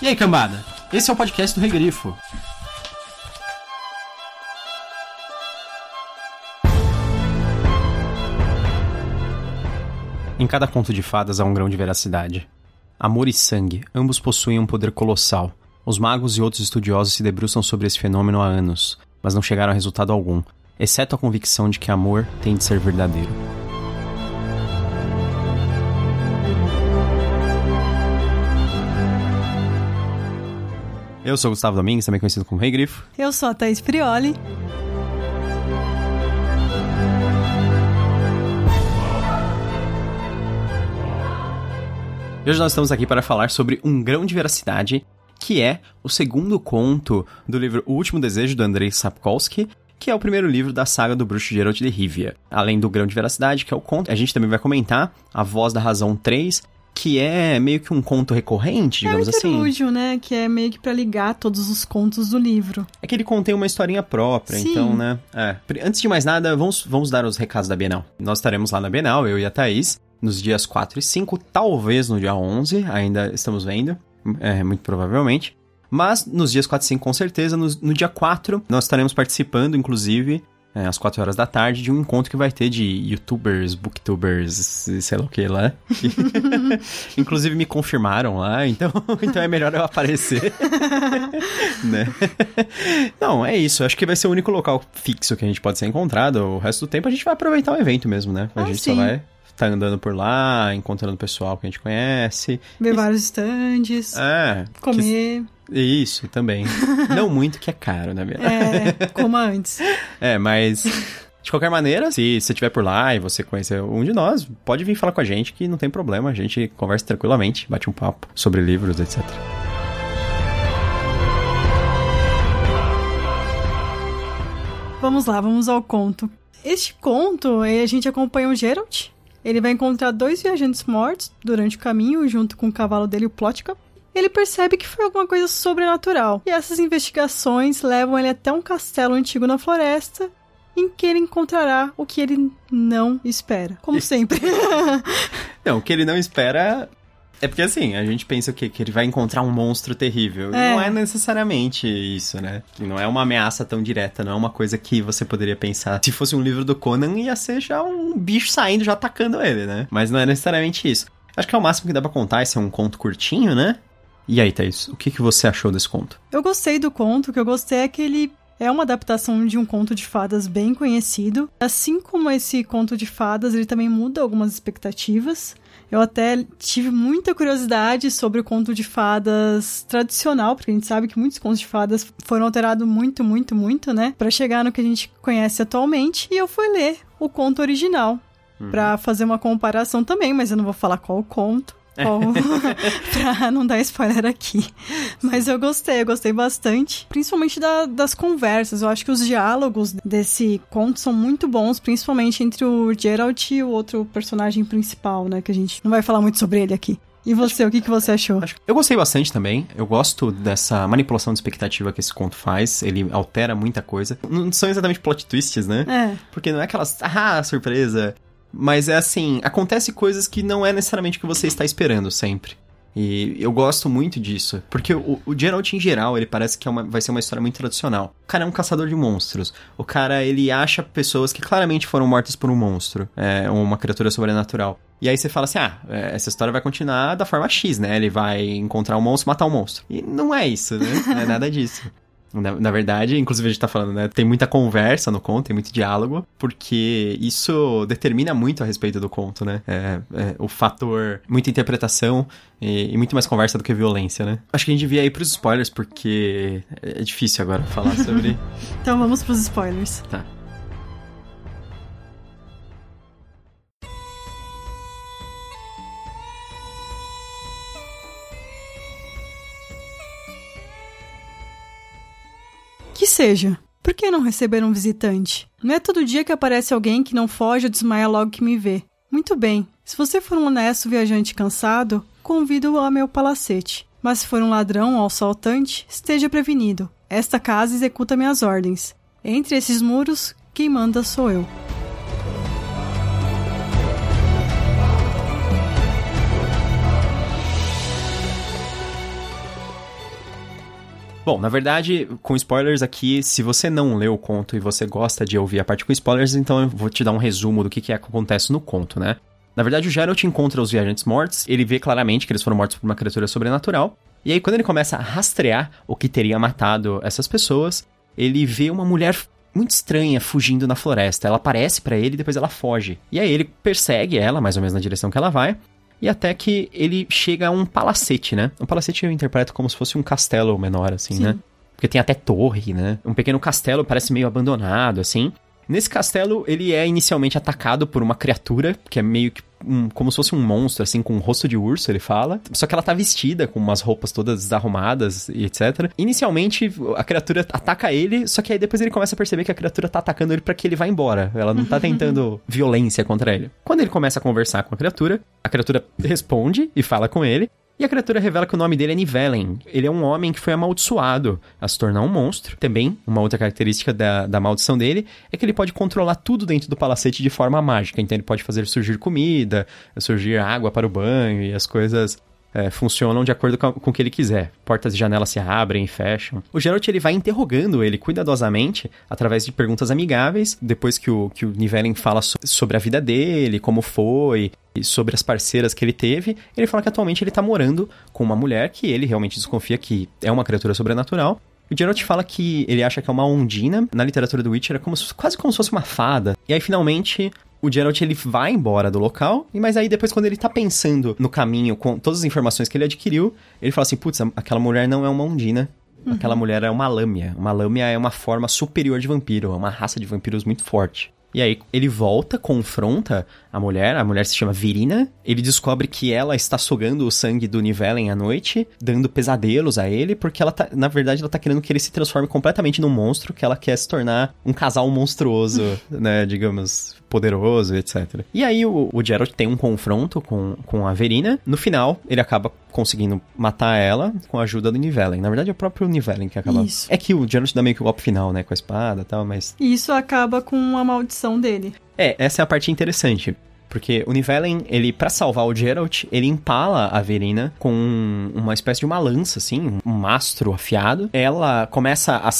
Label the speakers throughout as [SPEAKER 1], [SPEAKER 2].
[SPEAKER 1] E aí, cambada? Esse é o podcast do Regrifo. Em cada conto de fadas há um grão de veracidade. Amor e sangue, ambos possuem um poder colossal. Os magos e outros estudiosos se debruçam sobre esse fenômeno há anos, mas não chegaram a resultado algum, exceto a convicção de que amor tem de ser verdadeiro. Eu sou o Gustavo Domingues, também conhecido como Rei Grifo.
[SPEAKER 2] Eu sou a Thaís Prioli.
[SPEAKER 1] E hoje nós estamos aqui para falar sobre Um Grão de Veracidade, que é o segundo conto do livro O Último Desejo, do Andrei Sapkowski, que é o primeiro livro da saga do bruxo Geralt de Rivia. Além do Grão de Veracidade, que é o conto, a gente também vai comentar A Voz da Razão 3, que é meio que um conto recorrente, digamos
[SPEAKER 2] é um
[SPEAKER 1] assim.
[SPEAKER 2] interlúdio, né? Que é meio que pra ligar todos os contos do livro.
[SPEAKER 1] É que ele contém uma historinha própria,
[SPEAKER 2] Sim.
[SPEAKER 1] então, né? É. Antes de mais nada, vamos, vamos dar os recados da Bienal. Nós estaremos lá na Bienal, eu e a Thaís, nos dias 4 e 5, talvez no dia 11, ainda estamos vendo, é, muito provavelmente. Mas nos dias 4 e 5, com certeza, no, no dia 4, nós estaremos participando, inclusive, é, às 4 horas da tarde, de um encontro que vai ter de youtubers, booktubers, sei lá o que lá. inclusive me confirmaram lá, então, então é melhor eu aparecer. né? Não, é isso. Acho que vai ser o único local fixo que a gente pode ser encontrado. O resto do tempo a gente vai aproveitar o evento mesmo, né? A
[SPEAKER 2] Ah,
[SPEAKER 1] gente
[SPEAKER 2] sim.
[SPEAKER 1] só vai estar andando por lá, encontrando o pessoal que a gente conhece.
[SPEAKER 2] Ver vários estandes,
[SPEAKER 1] É.
[SPEAKER 2] comer.
[SPEAKER 1] que- Isso, também. Não muito, que é caro, na verdade.
[SPEAKER 2] É, como antes.
[SPEAKER 1] É, mas. De qualquer maneira, se você estiver por lá e você conhecer um de nós, pode vir falar com a gente que não tem problema. A gente conversa tranquilamente, bate um papo sobre livros, etc.
[SPEAKER 2] Vamos lá, vamos ao conto. Este conto, eh, a gente acompanha o Geralt. Ele vai encontrar dois viajantes mortos durante o caminho, junto com o cavalo dele, o Plotka. Ele percebe que foi alguma coisa sobrenatural. E essas investigações levam ele até um castelo antigo na floresta, em que ele encontrará o que ele não espera. Como sempre.
[SPEAKER 1] Não, o que ele não espera. É porque assim, a gente pensa o quê? Que ele vai encontrar um monstro terrível. E
[SPEAKER 2] É.
[SPEAKER 1] Não é necessariamente isso, né? Não é uma ameaça tão direta, não é uma coisa que você poderia pensar. Se fosse um livro do Conan, ia ser já um bicho saindo, já atacando ele, né? Mas não é necessariamente isso. Acho que é o máximo que dá pra contar, esse é um conto curtinho, né? E aí, Thaís, o que, que você achou desse conto?
[SPEAKER 2] Eu gostei do conto, o que eu gostei é que ele é uma adaptação de um conto de fadas bem conhecido. Assim como esse conto de fadas, ele também muda algumas expectativas. Eu até tive muita curiosidade sobre o conto de fadas tradicional, porque a gente sabe que muitos contos de fadas foram alterados muito, muito, muito, né? Pra chegar no que a gente conhece atualmente. E eu fui ler o conto original. Pra fazer uma comparação também, mas eu não vou falar qual o conto. Qual... pra não dar spoiler aqui. Mas eu gostei, eu gostei bastante. Principalmente da- das conversas. Eu acho que os diálogos desse conto são muito bons, principalmente entre o Geralt e o outro personagem principal, né? Que a gente não vai falar muito sobre ele aqui. E você, o que, que você achou?
[SPEAKER 1] Acho- Eu gostei bastante também. Eu gosto dessa manipulação de expectativa que esse conto faz. Ele altera muita coisa. Não são exatamente plot twists, né?
[SPEAKER 2] É,
[SPEAKER 1] Porque não é aquelas, ah, surpresa. Mas é assim, acontece coisas que não é necessariamente o que você está esperando sempre. E eu gosto muito disso. Porque o, o Geralt, em geral, ele parece que é uma- vai ser uma história muito tradicional. O cara é um caçador de monstros. O cara, ele acha pessoas que claramente foram mortas por um monstro. É, uma criatura sobrenatural. E aí você fala assim, ah, é, essa história vai continuar da forma X, né? Ele vai encontrar um monstro, matar um monstro. E não é isso, né? Não é nada disso. Na, na verdade, inclusive a gente tá falando, né? Tem muita conversa no conto, tem muito diálogo, porque isso determina muito a respeito do conto, né? É, é, o fator, muita interpretação e, e muito mais conversa do que violência, né? Acho que a gente devia ir pros spoilers, porque é difícil agora falar sobre.
[SPEAKER 2] então vamos pros spoilers.
[SPEAKER 1] tá.
[SPEAKER 2] Seja. Por que não receber um visitante? Não é todo dia que aparece alguém que não foge ou desmaia logo que me vê. Muito bem. Se você for um honesto viajante cansado, convido-o ao meu palacete. Mas se for um ladrão ou assaltante, esteja prevenido. Esta casa executa minhas ordens. Entre esses muros, quem manda sou eu.
[SPEAKER 1] Bom, na verdade, com spoilers aqui, se você não leu o conto e você gosta de ouvir a parte com spoilers, então eu vou te dar um resumo do que, que, é acontece no conto, né? Na verdade, o Geralt encontra os viajantes mortos, ele vê claramente que eles foram mortos por uma criatura sobrenatural, e aí quando ele começa a rastrear o que teria matado essas pessoas, ele vê uma mulher muito estranha fugindo na floresta. Ela aparece para ele e depois ela foge. E aí ele persegue ela, mais ou menos na direção que ela vai, e até que ele chega a um palacete, né? Um palacete eu interpreto como se fosse um castelo menor, assim, Sim. né? Porque tem até torre, né? Um pequeno castelo, parece meio abandonado, assim. Nesse castelo, ele é inicialmente atacado por uma criatura, que é meio que um, como se fosse um monstro, assim, com um rosto de urso, ele fala. Só que ela tá vestida com umas roupas todas desarrumadas e etc. Inicialmente, a criatura ataca ele, só que aí depois ele começa a perceber que a criatura tá atacando ele para que ele vá embora. Ela não tá tentando violência contra ele. Quando ele começa a conversar com a criatura, a criatura responde e fala com ele. E a criatura revela que o nome dele é Nivellen. Ele é um homem que foi amaldiçoado a se tornar um monstro. Também, uma outra característica da, da maldição dele é que ele pode controlar tudo dentro do palacete de forma mágica. Então ele pode fazer surgir comida, surgir água para o banho e as coisas é, funcionam de acordo com, com o que ele quiser. Portas e janelas se abrem e fecham. O Geralt ele vai interrogando ele cuidadosamente através de perguntas amigáveis. Depois que o, que o Nivellen fala so, sobre a vida dele, como foi, e sobre as parceiras que ele teve, ele fala que atualmente ele tá morando com uma mulher que ele realmente desconfia que é uma criatura sobrenatural. O Geralt fala que ele acha que é uma ondina. Na literatura do Witcher é como, quase como se fosse uma fada. E aí, finalmente, o Geralt ele vai embora do local, mas aí depois quando ele tá pensando no caminho com todas as informações que ele adquiriu, ele fala assim, putz, aquela mulher não é uma Undina, uhum. aquela mulher é uma lâmia. Uma lâmia é uma forma superior de vampiro, é uma raça de vampiros muito forte. E aí ele volta, confronta a mulher, a mulher se chama Virina. Ele descobre que ela está sugando o sangue do Nivellen à noite, dando pesadelos a ele, porque ela tá, na verdade, ela tá querendo que ele se transforme completamente num monstro, que ela quer se tornar um casal monstruoso, né, digamos, poderoso, etc. E aí o, o Geralt tem um confronto com, com a Verina. No final, ele acaba conseguindo matar ela com a ajuda do Nivellen. Na verdade, é o próprio Nivellen que acaba. Isso. É que o Geralt dá meio que o golpe final, né? Com a espada e tal, mas.
[SPEAKER 2] Isso acaba com a maldição dele.
[SPEAKER 1] É, essa é a parte interessante. Porque o Nivellen, ele, para salvar o Geralt, ele empala a Verina com uma espécie de uma lança, assim, um mastro afiado. Ela começa a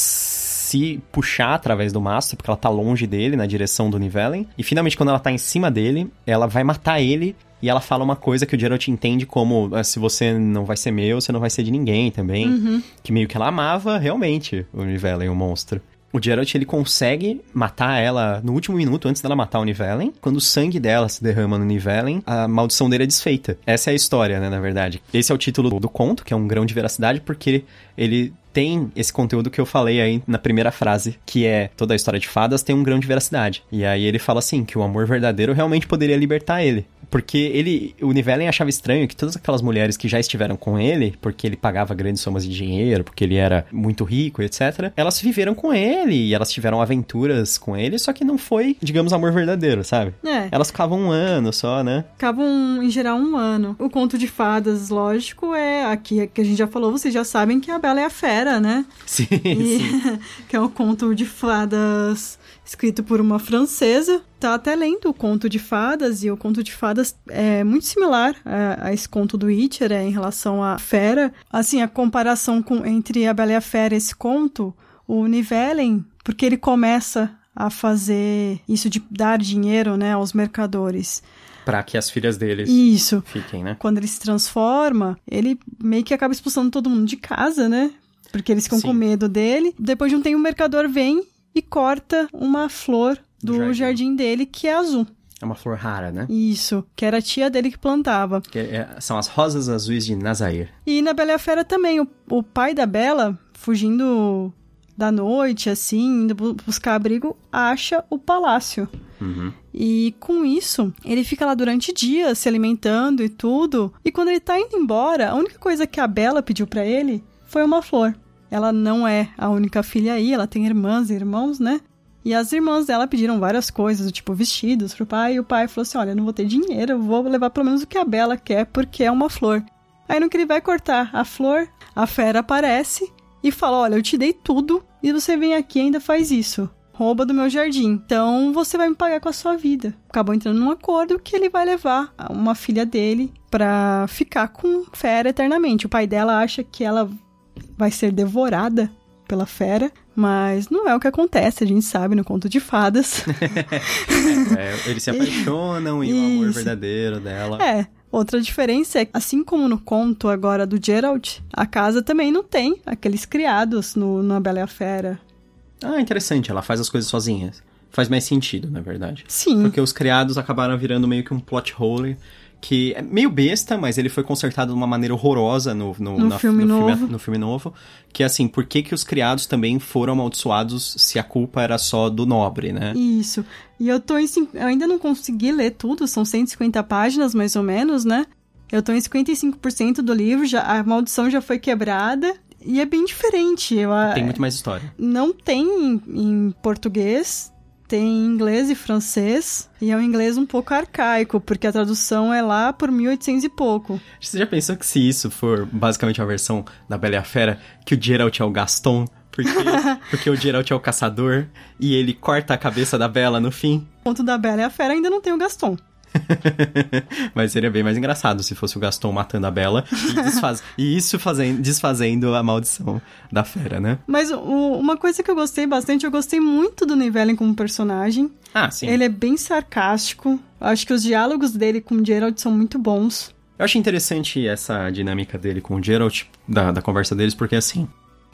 [SPEAKER 1] se puxar através do mastro, porque ela tá longe dele, na direção do Nivellen. E finalmente, quando ela tá em cima dele, ela vai matar ele e ela fala uma coisa que o Geralt entende como ah, se você não vai ser meu, você não vai ser de ninguém também. Uhum. Que meio que ela amava realmente o Nivellen, o monstro. O Geralt ele consegue matar ela no último minuto antes dela matar o Nivellen. Quando o sangue dela se derrama no Nivellen, a maldição dele é desfeita. Essa é a história, né, na verdade. Esse é o título do conto, que é um grão de veracidade, porque ele tem esse conteúdo que eu falei aí na primeira frase, que é toda a história de fadas tem um grão de veracidade. E aí ele fala assim, que o amor verdadeiro realmente poderia libertar ele. Porque ele, o Nivellen achava estranho que todas aquelas mulheres que já estiveram com ele, porque ele pagava grandes somas de dinheiro, porque ele era muito rico, etc., elas viveram com ele e elas tiveram aventuras com ele, só que não foi, digamos, amor verdadeiro, sabe? É. Elas ficavam um ano só, né?
[SPEAKER 2] Ficavam, em geral, um ano. O conto de fadas, lógico, é aqui que a gente já falou, vocês já sabem que a Bela é a Fera, né?
[SPEAKER 1] Sim. E, sim.
[SPEAKER 2] que é um conto de fadas escrito por uma francesa. Tá até lendo o conto de fadas, e o conto de fadas é muito similar a, a esse conto do Witcher é, em relação à fera. Assim, a comparação com, entre a Bela e a Fera e esse conto, o Nivellen, porque ele começa a fazer isso de dar dinheiro né, aos mercadores
[SPEAKER 1] para que as filhas deles
[SPEAKER 2] Isso.
[SPEAKER 1] fiquem, né?
[SPEAKER 2] Quando ele se transforma, ele meio que acaba expulsando todo mundo de casa, né? Porque eles ficam Sim. com medo dele. Depois de um tempo, o mercador vem e corta uma flor do jardim. jardim dele, que é azul.
[SPEAKER 1] É uma flor rara, né?
[SPEAKER 2] Isso, que era a tia dele que plantava.
[SPEAKER 1] Que é, são as rosas azuis de Nazair.
[SPEAKER 2] E na Bela e a Fera também, o, o pai da Bela, fugindo da noite, assim, indo buscar abrigo, acha o palácio. Uhum. E com isso, ele fica lá durante dias se alimentando e tudo. E quando ele tá indo embora, a única coisa que a Bela pediu para ele foi uma flor. Ela não é a única filha aí, ela tem irmãs e irmãos, né? E as irmãs dela pediram várias coisas, tipo vestidos pro pai, e o pai falou assim: Olha, não vou ter dinheiro, eu vou levar pelo menos o que a Bela quer, porque é uma flor. Aí no que ele vai cortar a flor, a fera aparece e fala: Olha, eu te dei tudo e você vem aqui e ainda faz isso. Rouba do meu jardim. Então você vai me pagar com a sua vida. Acabou entrando num acordo que ele vai levar uma filha dele pra ficar com fera eternamente. O pai dela acha que ela vai ser devorada pela fera, mas não é o que acontece, a gente sabe no conto de fadas.
[SPEAKER 1] é, eles se apaixonam e, e o amor verdadeiro dela.
[SPEAKER 2] É, Outra diferença é que, assim como no conto agora do Gerald, a casa também não tem aqueles criados no, na Bela e a Fera.
[SPEAKER 1] Ah, interessante, ela faz as coisas sozinhas. Faz mais sentido, na verdade.
[SPEAKER 2] Sim.
[SPEAKER 1] Porque os criados acabaram virando meio que um plot hole que é meio besta, mas ele foi consertado de uma maneira horrorosa no, no,
[SPEAKER 2] no, na, filme, no novo.
[SPEAKER 1] Filme, no filme novo. Que é assim, por que, que os criados também foram amaldiçoados se a culpa era só do nobre, né?
[SPEAKER 2] Isso. E eu tô em. Eu ainda não consegui ler tudo, são 150 páginas mais ou menos, né? Eu tô em 55% do livro, já, a maldição já foi quebrada. E é bem diferente. Eu,
[SPEAKER 1] tem muito mais história.
[SPEAKER 2] Não tem em, em português, tem inglês e francês, e é um inglês um pouco arcaico, porque a tradução é lá por 1800 e pouco.
[SPEAKER 1] Você já pensou que se isso for basicamente a versão da Bela e a Fera, que o Geralt é o Gaston, porque, porque o Geralt é o caçador, e ele corta a cabeça da Bela no fim?
[SPEAKER 2] O ponto da Bela e a Fera ainda não tem o Gaston.
[SPEAKER 1] Mas seria bem mais engraçado se fosse o Gaston matando a Bela e, desfaz... e isso fazendo, desfazendo a maldição da fera, né?
[SPEAKER 2] Mas o, uma coisa que eu gostei bastante, eu gostei muito do Nivellen como personagem.
[SPEAKER 1] Ah, sim.
[SPEAKER 2] Ele é bem sarcástico. Acho que os diálogos dele com o Geralt são muito bons.
[SPEAKER 1] Eu acho interessante essa dinâmica dele com o Geralt, da, da conversa deles, porque assim.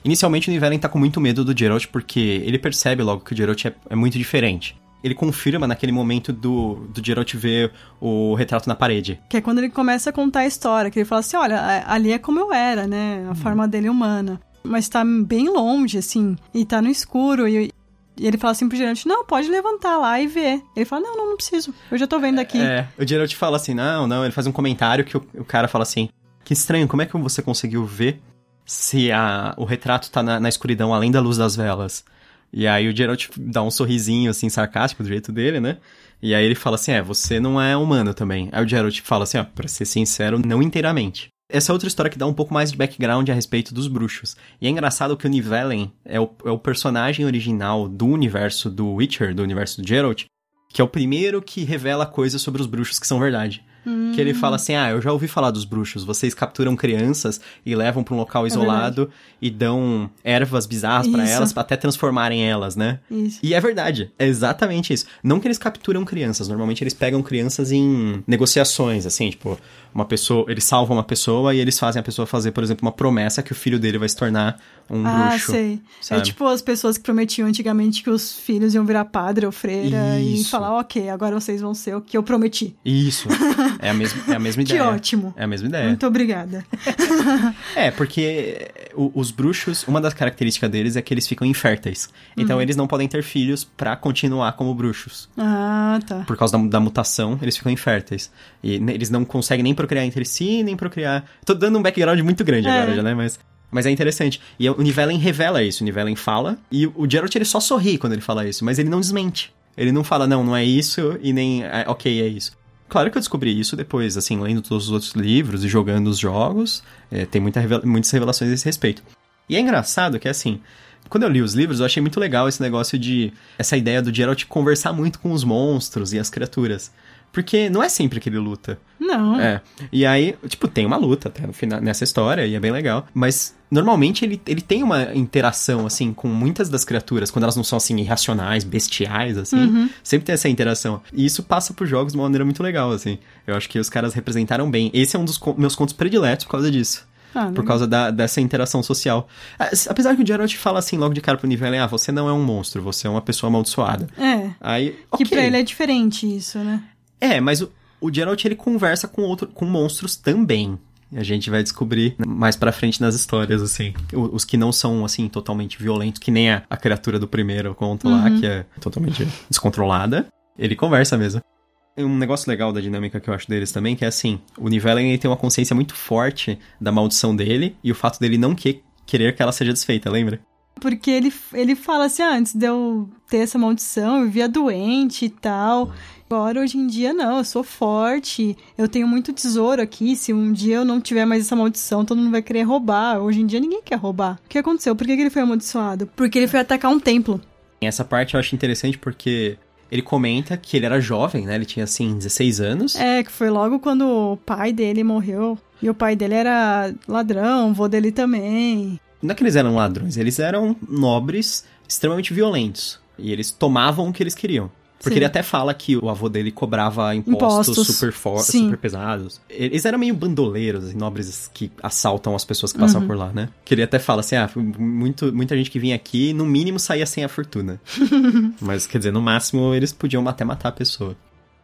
[SPEAKER 1] Inicialmente o Nivellen tá com muito medo do Geralt, porque ele percebe logo que o Geralt é, é muito diferente ele confirma naquele momento do, do Geralt ver o retrato na parede.
[SPEAKER 2] Que é quando ele começa a contar a história, que ele fala assim, olha, ali é como eu era, né? A hum. forma dele humana. Mas tá bem longe, assim, e tá no escuro, e, e ele fala assim pro Geralt, não, pode levantar lá e ver. Ele fala, não, não, não preciso, eu já tô vendo aqui.
[SPEAKER 1] É, o Geralt fala assim, não, não, ele faz um comentário que o, o cara fala assim, que estranho, como é que você conseguiu ver se a, o retrato tá na, na escuridão além da luz das velas? E aí o Geralt dá um sorrisinho, assim, sarcástico do jeito dele, né? E aí ele fala assim, é, você não é humano também. Aí o Geralt fala assim, ó, pra ser sincero, não inteiramente. Essa é outra história que dá um pouco mais de background a respeito dos bruxos. E é engraçado que o Nivellen é o, é o personagem original do universo do Witcher, do universo do Geralt, que é o primeiro que revela coisas sobre os bruxos que são verdade. Hum. Que ele fala assim: Ah, eu já ouvi falar dos bruxos. Vocês capturam crianças e levam para um local é isolado é e dão ervas bizarras para elas, até transformarem elas, né?
[SPEAKER 2] Isso.
[SPEAKER 1] E é verdade. É exatamente isso. Não que eles capturam crianças. Normalmente eles pegam crianças em negociações, assim, tipo, uma pessoa. Eles salvam uma pessoa e eles fazem a pessoa fazer, por exemplo, uma promessa que o filho dele vai se tornar um
[SPEAKER 2] ah,
[SPEAKER 1] bruxo.
[SPEAKER 2] Ah, sei. É sabe? É tipo as pessoas que prometiam antigamente que os filhos iam virar padre ou freira isso. e falar, ok, agora vocês vão ser o que eu prometi.
[SPEAKER 1] Isso. É a mesma, é a mesma ideia.
[SPEAKER 2] que ótimo.
[SPEAKER 1] É a mesma ideia.
[SPEAKER 2] Muito obrigada.
[SPEAKER 1] é, porque os bruxos, uma das características deles é que eles ficam inférteis. Então uhum. eles não podem ter filhos para continuar como bruxos.
[SPEAKER 2] Ah, tá.
[SPEAKER 1] Por causa da, da, mutação, eles ficam inférteis. E eles não conseguem nem procriar entre si, nem procriar. Tô dando um background muito grande é. agora já, né? Mas. Mas é interessante. E o Nivellen revela isso. O Nivellen fala. E o Geralt ele só sorri quando ele fala isso, mas ele não desmente. Ele não fala, não, não é isso, e nem, é, ok, é isso. Claro que eu descobri isso depois, assim, lendo todos os outros livros e jogando os jogos. É, tem muita muitas revelações a esse respeito. E é engraçado que, assim, quando eu li os livros, eu achei muito legal esse negócio de. essa ideia do Geralt conversar muito com os monstros e as criaturas. Porque não é sempre que ele luta.
[SPEAKER 2] Não.
[SPEAKER 1] É. E aí, tipo, tem uma luta até no final, nessa história, e é bem legal. Mas normalmente ele, ele tem uma interação, assim, com muitas das criaturas, quando elas não são, assim, irracionais, bestiais, assim. Uhum. Sempre tem essa interação. E isso passa por jogos de uma maneira muito legal, assim. Eu acho que os caras representaram bem. Esse é um dos meus contos prediletos por causa disso. Ah, por causa da, dessa interação social. Ah, apesar que o Geralt fala assim logo de cara pro nível, ah, você não é um monstro, você é uma pessoa amaldiçoada.
[SPEAKER 2] É.
[SPEAKER 1] Aí,
[SPEAKER 2] okay. Que pra ele é diferente isso, né?
[SPEAKER 1] É, mas o, o Geralt ele conversa com outro, com monstros também. A gente vai descobrir mais pra frente nas histórias, assim. Os que não são, assim, totalmente violentos, que nem a, a criatura do primeiro conto uhum. lá, que é totalmente descontrolada. Ele conversa mesmo. Um negócio legal da dinâmica que eu acho deles também, que é assim, o Nivellen tem uma consciência muito forte da maldição dele e o fato dele não que, querer que ela seja desfeita, lembra?
[SPEAKER 2] Porque ele, ele fala assim, ah, antes de eu ter essa maldição, eu vivia doente e tal. Agora, hoje em dia, não, eu sou forte, eu tenho muito tesouro aqui. Se um dia eu não tiver mais essa maldição, todo mundo vai querer roubar. Hoje em dia, ninguém quer roubar. O que aconteceu? Por que, que ele foi amaldiçoado? Porque ele foi atacar um templo.
[SPEAKER 1] Essa parte eu acho interessante porque ele comenta que ele era jovem, né? Ele tinha, assim, 16 anos.
[SPEAKER 2] É, que foi logo quando o pai dele morreu. E o pai dele era ladrão, o vô dele também.
[SPEAKER 1] Não é que eles eram ladrões, eles eram nobres extremamente violentos. E eles tomavam o que eles queriam. Porque
[SPEAKER 2] Sim.
[SPEAKER 1] ele até fala que o avô dele cobrava impostos,
[SPEAKER 2] Impostos.
[SPEAKER 1] super fortes, super pesados. Eles eram meio bandoleiros, assim, nobres que assaltam as pessoas que passam
[SPEAKER 2] Uhum.
[SPEAKER 1] por lá, né? Que ele até fala assim, ah, muito, muita gente que vinha aqui, no mínimo, saía sem a fortuna. Mas, quer dizer, no máximo, eles podiam até matar a pessoa.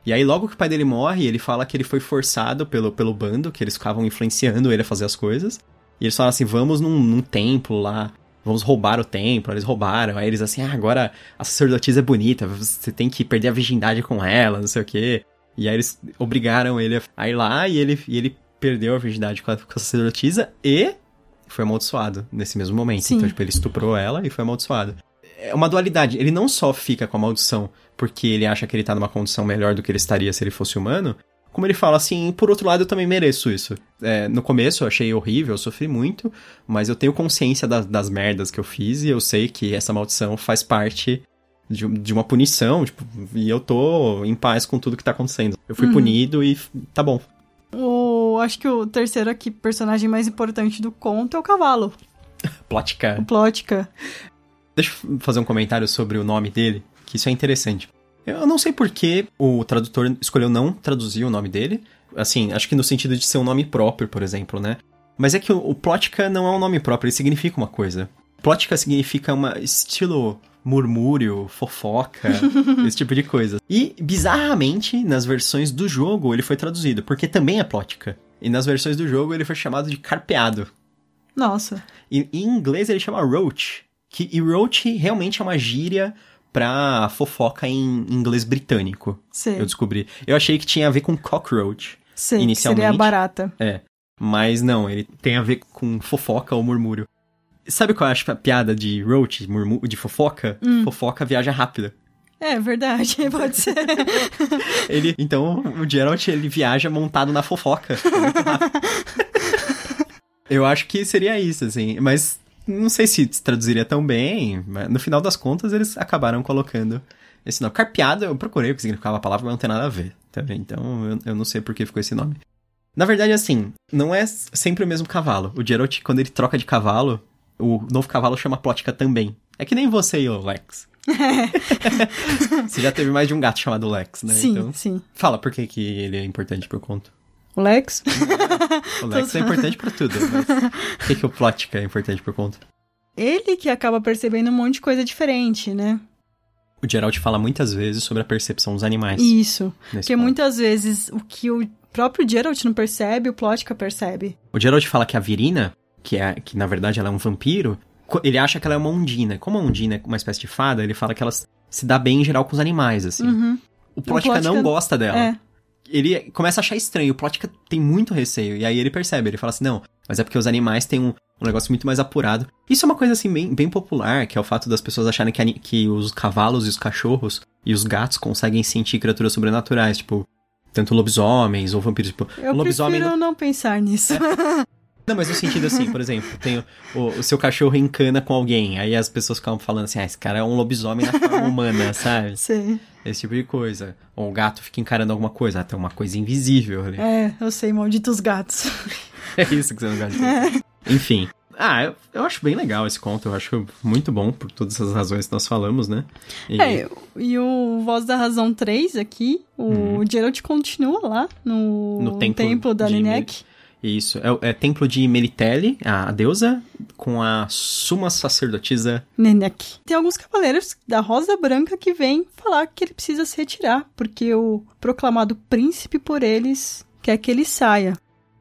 [SPEAKER 1] E aí, logo que o pai dele morre, ele fala que ele foi forçado pelo, pelo bando, que eles ficavam influenciando ele a fazer as coisas. E eles falam assim, vamos num, num templo lá, vamos roubar o templo. Eles roubaram. Aí eles assim, ah, agora a sacerdotisa é bonita, você tem que perder a virgindade com ela, não sei o quê. E aí eles obrigaram ele a ir lá e ele, e ele perdeu a virgindade com a, com a sacerdotisa e foi amaldiçoado nesse mesmo momento.
[SPEAKER 2] Sim.
[SPEAKER 1] Então, tipo, ele estuprou ela e foi amaldiçoado. É uma dualidade. Ele não só fica com a maldição porque ele acha que ele tá numa condição melhor do que ele estaria se ele fosse humano, como ele fala assim, por outro lado, eu também mereço isso. É, no começo eu achei horrível, eu sofri muito, mas eu tenho consciência das, das merdas que eu fiz e eu sei que essa maldição faz parte de, de uma punição, tipo, e eu tô em paz com tudo que tá acontecendo. Eu fui punido e tá bom.
[SPEAKER 2] O, acho que o terceiro aqui, personagem mais importante do conto é o cavalo,
[SPEAKER 1] Plotka.
[SPEAKER 2] o Plotka.
[SPEAKER 1] Deixa eu fazer um comentário sobre o nome dele, que isso é interessante. Eu não sei por que o tradutor escolheu não traduzir o nome dele. Assim, acho que no sentido de ser um nome próprio, por exemplo, né? Mas é que o, o Plotka não é um nome próprio, ele significa uma coisa. Plotka significa uma estilo murmúrio, fofoca, esse tipo de coisa. E, bizarramente, nas versões do jogo ele foi traduzido, porque também é Plotka. E nas versões do jogo ele foi chamado de carpeado.
[SPEAKER 2] Nossa.
[SPEAKER 1] E, em inglês ele chama roach. Que, e roach realmente é uma gíria pra fofoca em inglês britânico.
[SPEAKER 2] Sei.
[SPEAKER 1] Eu descobri. Eu achei que tinha a ver com cockroach.
[SPEAKER 2] Que
[SPEAKER 1] inicialmente-
[SPEAKER 2] seria barata.
[SPEAKER 1] É. Mas não, ele tem a ver com fofoca ou murmúrio. Sabe qual eu acho a piada de roach, de fofoca? Fofoca viaja rápida.
[SPEAKER 2] É verdade, pode ser.
[SPEAKER 1] Ele, então, o Geralt, ele viaja montado na fofoca. É muito rápido. eu acho que seria isso, assim. Mas não sei se traduziria tão bem. Mas no final das contas, eles acabaram colocando esse nome. Carpeado, eu procurei o que significava a palavra, mas não tem nada a ver. Também. Então, eu, eu não sei por que ficou esse nome. Na verdade, assim, não é sempre o mesmo cavalo. O Geralt, quando ele troca de cavalo, o novo cavalo chama Plotka também. É que nem você e o Lex. você já teve mais de um gato chamado Lex, né?
[SPEAKER 2] sim,
[SPEAKER 1] Então,
[SPEAKER 2] sim.
[SPEAKER 1] Fala por que, que ele é importante pro conto.
[SPEAKER 2] O Lex?
[SPEAKER 1] O Lex é importante pra tudo, mas por que, que o Plotka é importante pro conto?
[SPEAKER 2] Ele que acaba percebendo um monte de coisa diferente, né?
[SPEAKER 1] O Geralt fala muitas vezes sobre a percepção dos animais.
[SPEAKER 2] Isso. Porque
[SPEAKER 1] conto.
[SPEAKER 2] muitas vezes o que o próprio Geralt não percebe, o Plotka percebe.
[SPEAKER 1] O Geralt fala que a Virina, que, é, que na verdade ela é um vampiro, ele acha que ela é uma ondina. Como a ondina é uma espécie de fada, ele fala que ela se dá bem em geral com os animais, assim.
[SPEAKER 2] Uhum.
[SPEAKER 1] O Plotka
[SPEAKER 2] Plotka-
[SPEAKER 1] não gosta dela.
[SPEAKER 2] É.
[SPEAKER 1] Ele começa a achar estranho, o Plotka tem muito receio, e aí ele percebe, ele fala assim, não, mas é porque os animais têm um, um negócio muito mais apurado. Isso é uma coisa, assim, bem, bem popular, que é o fato das pessoas acharem que, que os cavalos e os cachorros e os gatos conseguem sentir criaturas sobrenaturais, tipo, tanto lobisomens ou vampiros, tipo,
[SPEAKER 2] Eu
[SPEAKER 1] lobisomem...
[SPEAKER 2] prefiro não pensar nisso.
[SPEAKER 1] Não, mas no sentido assim, por exemplo, tem o, o, seu cachorro encana com alguém, aí as pessoas ficam falando assim, ah, esse cara é um lobisomem na forma humana, sabe?
[SPEAKER 2] Sei.
[SPEAKER 1] Esse tipo de coisa. Ou o gato fica encarando alguma coisa, ah, tem uma coisa invisível ali.
[SPEAKER 2] É, eu sei, malditos gatos.
[SPEAKER 1] É isso que você não gosta de ver. Enfim. Ah, eu, eu acho bem legal esse conto, eu acho muito bom por todas as razões que nós falamos, né? E-
[SPEAKER 2] É, e o Voz da Razão 3 aqui, o Geralt continua lá no.
[SPEAKER 1] No templo
[SPEAKER 2] da
[SPEAKER 1] de
[SPEAKER 2] Linek.
[SPEAKER 1] Isso, é, é templo de Melitele, a, a deusa, com a suma sacerdotisa
[SPEAKER 2] Nenek. Tem alguns cavaleiros da Rosa Branca que vêm falar que ele precisa se retirar, porque o proclamado príncipe por eles quer que ele saia.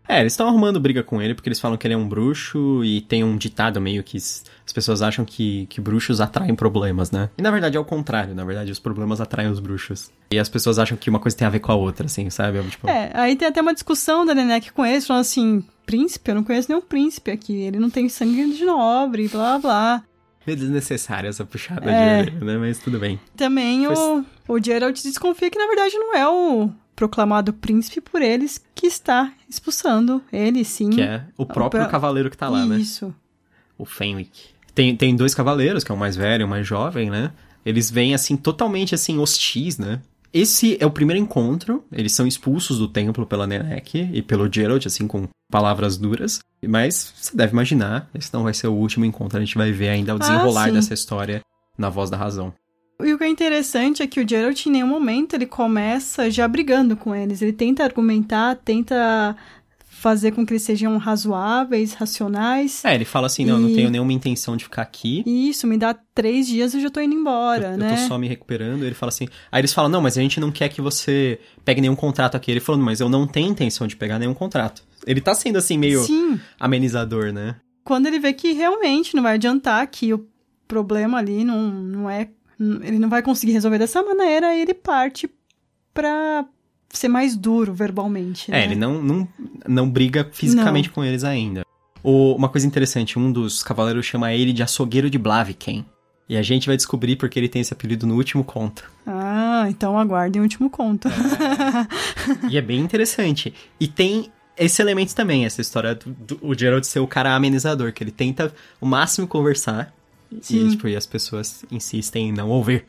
[SPEAKER 1] É, eles estão arrumando briga com ele porque eles falam que ele é um bruxo e tem um ditado meio que as pessoas acham que, que bruxos atraem problemas, né? E na verdade é o contrário, na verdade os problemas atraem os bruxos. E as pessoas acham que uma coisa tem a ver com a outra, assim, sabe? Tipo,
[SPEAKER 2] É, aí tem até uma discussão da Nenek com eles, falando assim, príncipe? Eu não conheço nenhum príncipe aqui, ele não tem sangue de nobre, blá blá.
[SPEAKER 1] é desnecessária essa puxada
[SPEAKER 2] É.
[SPEAKER 1] de orelha, né? Mas tudo bem.
[SPEAKER 2] Também
[SPEAKER 1] Foi-
[SPEAKER 2] o, o Geralt desconfia que na verdade não é o proclamado príncipe por eles que está expulsando ele, sim.
[SPEAKER 1] Que é o próprio cavaleiro que tá lá, né?
[SPEAKER 2] Isso.
[SPEAKER 1] O Fenwick. Tem, tem dois cavaleiros, que é o mais velho e o mais jovem, né? Eles vêm, assim, totalmente, assim, hostis, né? Esse é o primeiro encontro. Eles são expulsos do templo pela Nenek e pelo Geralt, assim, com palavras duras, mas você deve imaginar, esse não vai ser o último encontro, a gente vai ver ainda o desenrolar
[SPEAKER 2] Ah,
[SPEAKER 1] dessa história na voz da razão.
[SPEAKER 2] E o que é interessante é que o Geralt, em nenhum momento, ele começa já brigando com eles. Ele tenta argumentar, tenta fazer com que eles sejam razoáveis, racionais.
[SPEAKER 1] É, ele fala assim, não, eu não
[SPEAKER 2] E-
[SPEAKER 1] tenho nenhuma intenção de ficar aqui,
[SPEAKER 2] E Isso, me dá três dias e eu já tô indo embora,
[SPEAKER 1] eu,
[SPEAKER 2] né?
[SPEAKER 1] eu tô só me recuperando. Ele fala assim. Aí eles falam, não, mas a gente não quer que você pegue nenhum contrato aqui. Ele falou, mas eu não tenho intenção de pegar nenhum contrato. Ele tá sendo assim, meio
[SPEAKER 2] Sim,
[SPEAKER 1] amenizador, né?
[SPEAKER 2] quando ele vê que realmente não vai adiantar, que o problema ali não, não é. Ele não vai conseguir resolver dessa maneira, ele parte pra ser mais duro verbalmente.
[SPEAKER 1] É,
[SPEAKER 2] né?
[SPEAKER 1] ele não, não, não briga fisicamente com eles ainda. O- uma coisa interessante, um dos cavaleiros chama ele de açougueiro de Blaviken. E a gente vai descobrir porque ele tem esse apelido no último conto.
[SPEAKER 2] Ah, então aguardem o último conto.
[SPEAKER 1] E é bem interessante. E tem esse elemento também, essa história do, do o Geralt ser o cara amenizador, que ele tenta o máximo conversar.
[SPEAKER 2] Sim.
[SPEAKER 1] E, tipo, e as pessoas insistem em não ouvir.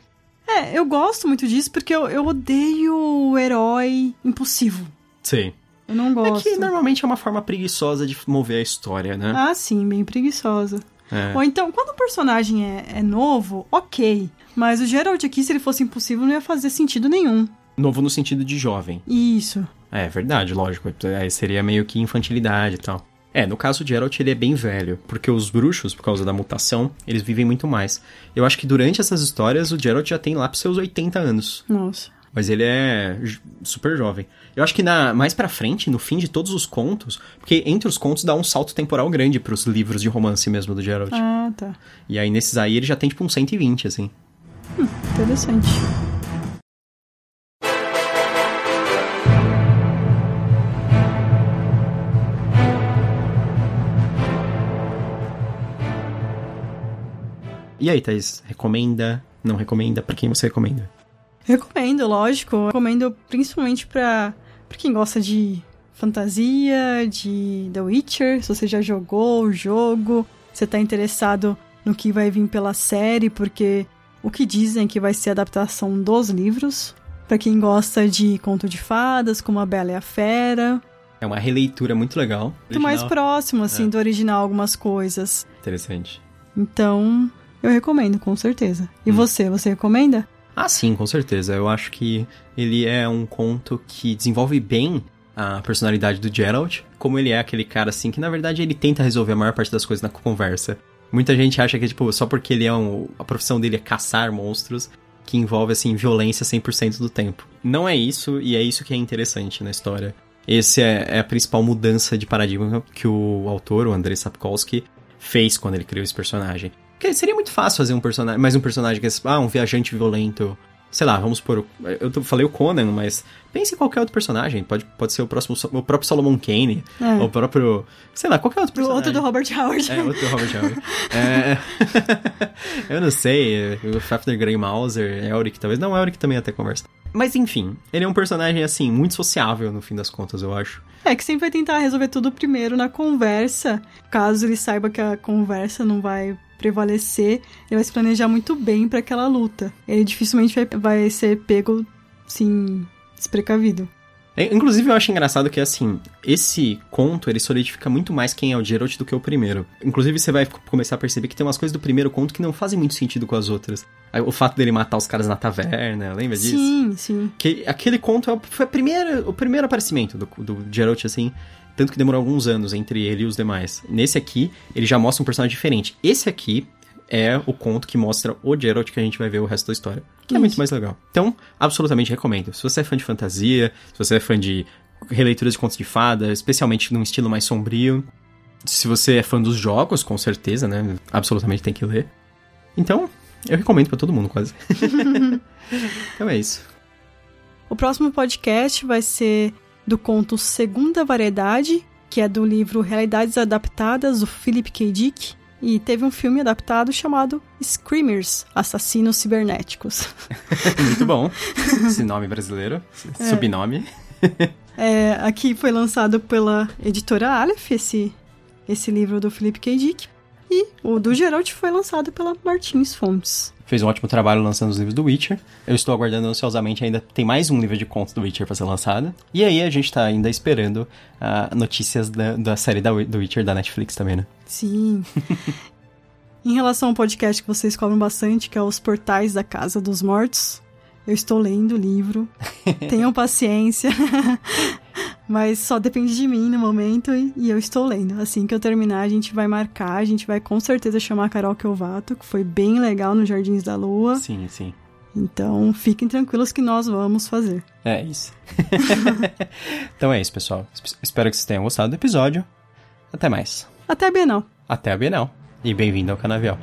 [SPEAKER 2] é, eu gosto muito disso porque eu, eu odeio o herói impulsivo.
[SPEAKER 1] Sim.
[SPEAKER 2] Eu não
[SPEAKER 1] É
[SPEAKER 2] gosto.
[SPEAKER 1] que normalmente é uma forma preguiçosa de mover a história, né?
[SPEAKER 2] Ah, sim, bem preguiçosa.
[SPEAKER 1] É.
[SPEAKER 2] Ou então, quando o personagem é, é novo, ok. Mas o Geralt aqui, se ele fosse impossível, não ia fazer sentido nenhum.
[SPEAKER 1] Novo no sentido de jovem.
[SPEAKER 2] Isso.
[SPEAKER 1] É verdade, lógico. Aí seria meio que infantilidade e tal. É, no caso de Geralt, ele é bem velho, porque os bruxos, por causa da mutação, eles vivem muito mais. Eu acho que durante essas histórias, o Geralt já tem lá pros seus 80 anos.
[SPEAKER 2] Nossa.
[SPEAKER 1] Mas ele é super jovem. Eu acho que na mais pra frente, no fim de todos os contos, porque entre os contos dá um salto temporal grande pros livros de romance mesmo do Geralt.
[SPEAKER 2] Ah, tá.
[SPEAKER 1] E aí nesses aí ele já tem tipo uns 120, assim.
[SPEAKER 2] Interessante.
[SPEAKER 1] E aí, Thaís, recomenda? Não recomenda? Pra quem você recomenda?
[SPEAKER 2] Recomendo, lógico. Recomendo principalmente pra, pra quem gosta de fantasia, de The Witcher. Se você já jogou o jogo, você tá interessado no que vai vir pela série, porque o que dizem que vai ser a adaptação dos livros. Pra quem gosta de conto de fadas, como A Bela e a Fera.
[SPEAKER 1] É uma releitura muito legal.
[SPEAKER 2] Muito mais próximo, assim,
[SPEAKER 1] É.
[SPEAKER 2] do original algumas coisas.
[SPEAKER 1] Interessante.
[SPEAKER 2] Então, eu recomendo, com certeza. E
[SPEAKER 1] Hum.
[SPEAKER 2] você, você recomenda?
[SPEAKER 1] Ah, sim, com certeza. Eu acho que ele é um conto que desenvolve bem a personalidade do Geralt, como ele é aquele cara assim que na verdade ele tenta resolver a maior parte das coisas na conversa. Muita gente acha que tipo só porque ele é um, a profissão dele é caçar monstros que envolve assim violência 100% do tempo. Não é isso e é isso que é interessante na história. Esse é, é a principal mudança de paradigma que o autor, o Andrei Sapkowski, fez quando ele criou esse personagem. Porque seria muito fácil fazer um personagem, mais um personagem que é, ah, um viajante violento. Sei lá, vamos por. Eu falei o Conan, mas pense em qualquer outro personagem. Pode, pode ser o próximo, o próprio Solomon Kane,
[SPEAKER 2] É.
[SPEAKER 1] ou o próprio. Sei lá, qualquer outro
[SPEAKER 2] O
[SPEAKER 1] personagem.
[SPEAKER 2] outro do Robert Howard.
[SPEAKER 1] É, outro Robert Howard. é... eu não sei, o Fafner Grey Mauser, Elric, talvez. Não, Elric também até conversa. Mas enfim, ele é um personagem, assim, muito sociável no fim das contas, eu acho.
[SPEAKER 2] É que sempre vai tentar resolver tudo primeiro na conversa. Caso ele saiba que a conversa não vai prevalecer, ele vai se planejar muito bem pra aquela luta. Ele dificilmente vai, vai ser pego, sim, desprecavido.
[SPEAKER 1] É, Inclusive, eu acho engraçado que, assim, esse conto, ele solidifica muito mais quem é o Geralt do que o primeiro. Inclusive, você vai começar a perceber que tem umas coisas do primeiro conto que não fazem muito sentido com as outras. O fato dele matar os caras na taverna, lembra disso?
[SPEAKER 2] Sim, sim.
[SPEAKER 1] Que aquele conto é o- foi a primeira, o primeiro aparecimento do, do Geralt, assim. Tanto que demorou alguns anos entre ele e os demais. Nesse aqui, ele já mostra um personagem diferente. Esse aqui é o conto que mostra o Geralt que a gente vai ver o resto da história. Que é muito mais legal. Então, absolutamente recomendo. Se você é fã de fantasia, se você é fã de releituras de contos de fada, especialmente num estilo mais sombrio. Se você é fã dos jogos, com certeza, né? Absolutamente tem que ler. Então, eu recomendo pra todo mundo, quase. então é isso.
[SPEAKER 2] O próximo podcast vai ser do conto Segunda Variedade, que é do livro Realidades Adaptadas, do Philip K. Dick. E teve um filme adaptado chamado Screamers, Assassinos Cibernéticos.
[SPEAKER 1] Muito bom. Esse nome brasileiro, esse subnome.
[SPEAKER 2] É, aqui foi lançado pela editora Aleph, esse, esse livro do Philip K. Dick. E o do Geralt foi lançado pela Martins Fontes.
[SPEAKER 1] Fez um ótimo trabalho lançando os livros do Witcher. Eu estou aguardando ansiosamente, ainda tem mais um livro de contos do Witcher para ser lançado. E aí a gente tá ainda esperando uh, notícias da, da série da, do Witcher da Netflix também, né?
[SPEAKER 2] Sim. em relação ao podcast que vocês cobram bastante, que é Os Portais da Casa dos Mortos, eu estou lendo o livro. Tenham paciência. Mas só depende de mim no momento e, e, eu estou lendo. Assim que eu terminar, a gente vai marcar, a gente vai com certeza chamar a Carol Kelvato, que foi bem legal no Jardins da Lua.
[SPEAKER 1] Sim, sim.
[SPEAKER 2] Então, fiquem tranquilos que nós vamos fazer.
[SPEAKER 1] É isso. então é isso, pessoal. Espero que vocês tenham gostado do episódio. Até mais.
[SPEAKER 2] Até a Bienal.
[SPEAKER 1] Até a Bienal. E bem-vindo ao Canavial.